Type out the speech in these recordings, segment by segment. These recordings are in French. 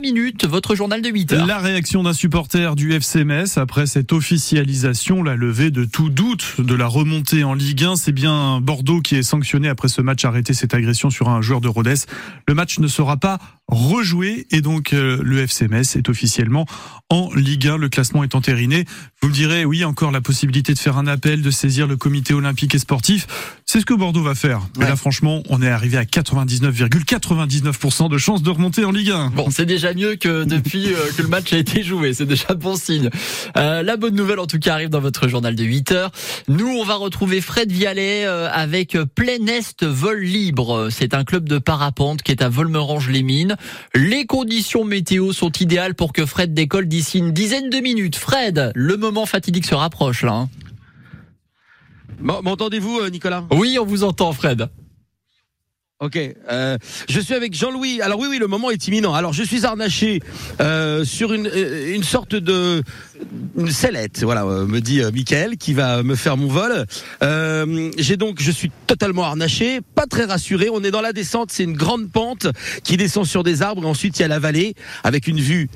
minutes, votre journal de 8 heures. La réaction d'un supporter du FC Metz après cette officialisation, la levée de tout doute de la remontée en Ligue 1. C'est bien Bordeaux qui est sanctionné après ce match arrêté cette agression sur un joueur de Rodez. Le match ne sera pas rejoué et donc euh, le FC Metz est officiellement en Ligue 1. Le classement est entériné. Vous me direz, oui, encore la possibilité de faire un appel, de saisir le comité olympique et sportif. C'est ce que Bordeaux va faire. Mais là, franchement, on est arrivé à 99,99% de chances de remonter en Ligue 1. Bon, c'est déjà mieux que depuis euh, que le match a été joué. C'est déjà bon signe. Euh, la bonne nouvelle, en tout cas, arrive dans votre journal de 8 heures. Nous, on va retrouver Fred Vialet avec Plein Est Vol Libre. C'est un club de parapente qui est à Volmerange-les-Mines. Les conditions météo sont idéales pour que Fred décolle d'ici une dizaine de minutes. Fred, le moment fatidique se rapproche là. Hein. M'entendez-vous, Nicolas? Oui, on vous entend, Fred. Ok, euh, je suis avec Jean-Louis. Alors oui, oui, le moment est imminent. Alors je suis harnaché euh, sur une, euh, une sorte de une sellette, voilà, euh, me dit euh, Michael, qui va me faire mon vol. J'ai donc, je suis totalement harnaché, pas très rassuré. On est dans la descente, c'est une grande pente qui descend sur des arbres. Et ensuite, il y a la vallée avec une vue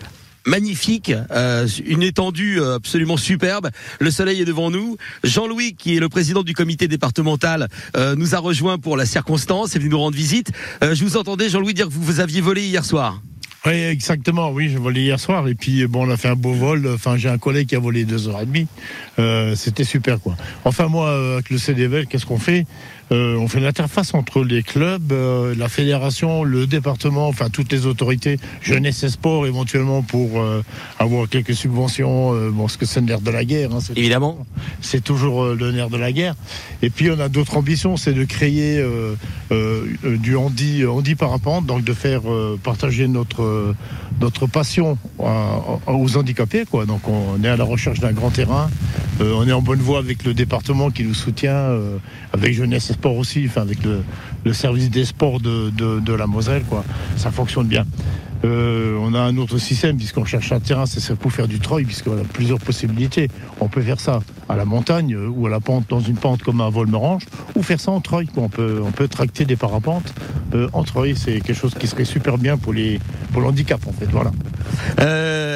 magnifique, euh, une étendue euh, absolument superbe. Le soleil est devant nous. Jean-Louis, qui est le président du comité départemental, euh, nous a rejoint pour la circonstance et venu nous rendre visite. je vous entendais, Jean-Louis, dire que vous, vous aviez volé hier soir. Oui, exactement. Oui, j'ai volé hier soir et puis bon, on a fait un beau vol. Enfin, j'ai un collègue qui a volé deux heures et demie. C'était super, quoi. Enfin, moi, avec le CDVL, qu'est-ce qu'on fait? Euh, on fait l'interface entre les clubs, euh, la fédération, le département, enfin toutes les autorités, jeunesse et sport éventuellement pour euh, avoir quelques subventions. bon, ce que c'est le nerf de la guerre. Hein, Évidemment. C'est toujours le nerf de la guerre. Et puis on a d'autres ambitions, c'est de créer du handi, handi parapente, donc de faire partager notre notre passion aux handicapés. Quoi. Donc on est à la recherche d'un grand terrain. on est en bonne voie avec le département qui nous soutient, avec jeunesse et aussi, enfin avec le, service des sports de, de, la Moselle, quoi. Ça fonctionne bien. Euh, on a un autre système puisqu'on cherche un terrain, c'est pour faire du treuil puisqu'on a plusieurs possibilités. On peut faire ça à la montagne euh, ou à la pente dans une pente comme un Volmerange ou faire ça en treuil. On peut, tracter des parapentes euh, en treuil. C'est quelque chose qui serait super bien pour les pour l'handicap en fait.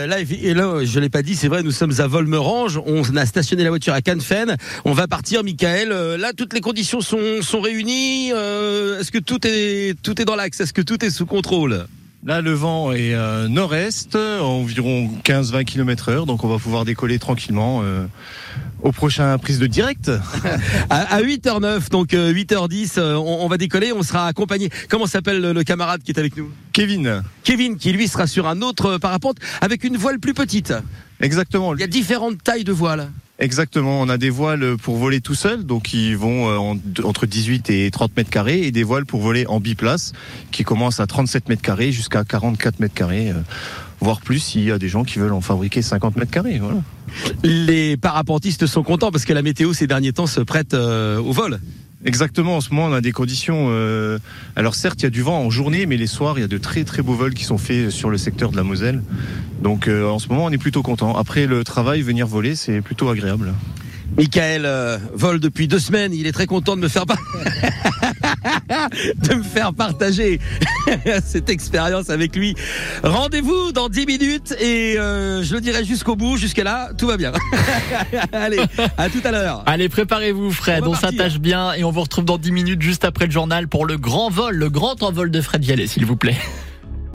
Là, et là, je l'ai pas dit, c'est vrai, nous sommes à Volmerange. On a stationné la voiture à Cannes-Fen. On va partir, Michael. là, toutes les conditions sont, réunies. Est-ce que tout est dans l'axe Est-ce que tout est sous contrôle? Là, le vent est euh, nord-est, environ 15-20 km heure, donc on va pouvoir décoller tranquillement euh, au prochain prise de direct. à, 8h09, donc 8h10, euh, on, va décoller, on sera accompagné. Comment s'appelle le, camarade qui est avec nous? Kevin. Kevin, qui lui sera sur un autre parapente avec une voile plus petite. Exactement. Il y a différentes tailles de voiles. Exactement, on a des voiles pour voler tout seul, donc qui vont euh, entre 18 et 30 mètres carrés, et des voiles pour voler en biplace, qui commencent à 37 mètres carrés jusqu'à 44 mètres carrés, euh, voire plus s'il y a des gens qui veulent en fabriquer 50 mètres carrés. Voilà. Les parapentistes sont contents parce que la météo ces derniers temps se prête euh, au vol. Exactement, en ce moment on a des conditions. Euh, alors certes, il y a du vent en journée, mais les soirs, il y a de très très beaux vols qui sont faits sur le secteur de la Moselle. Donc euh, en ce moment, on est plutôt content. Après le travail, venir voler, c'est plutôt agréable. Michael euh, vole depuis deux semaines. Il est très content de me faire de me faire partager cette expérience avec lui. Rendez-vous dans 10 minutes et je le dirai jusqu'au bout. Jusqu'à là, tout va bien. Allez, à tout à l'heure. Allez, préparez-vous, Fred. On, on s'attache bien et on vous retrouve dans 10 minutes juste après le journal pour le grand vol, le grand envol de Fred Vialet, s'il vous plaît.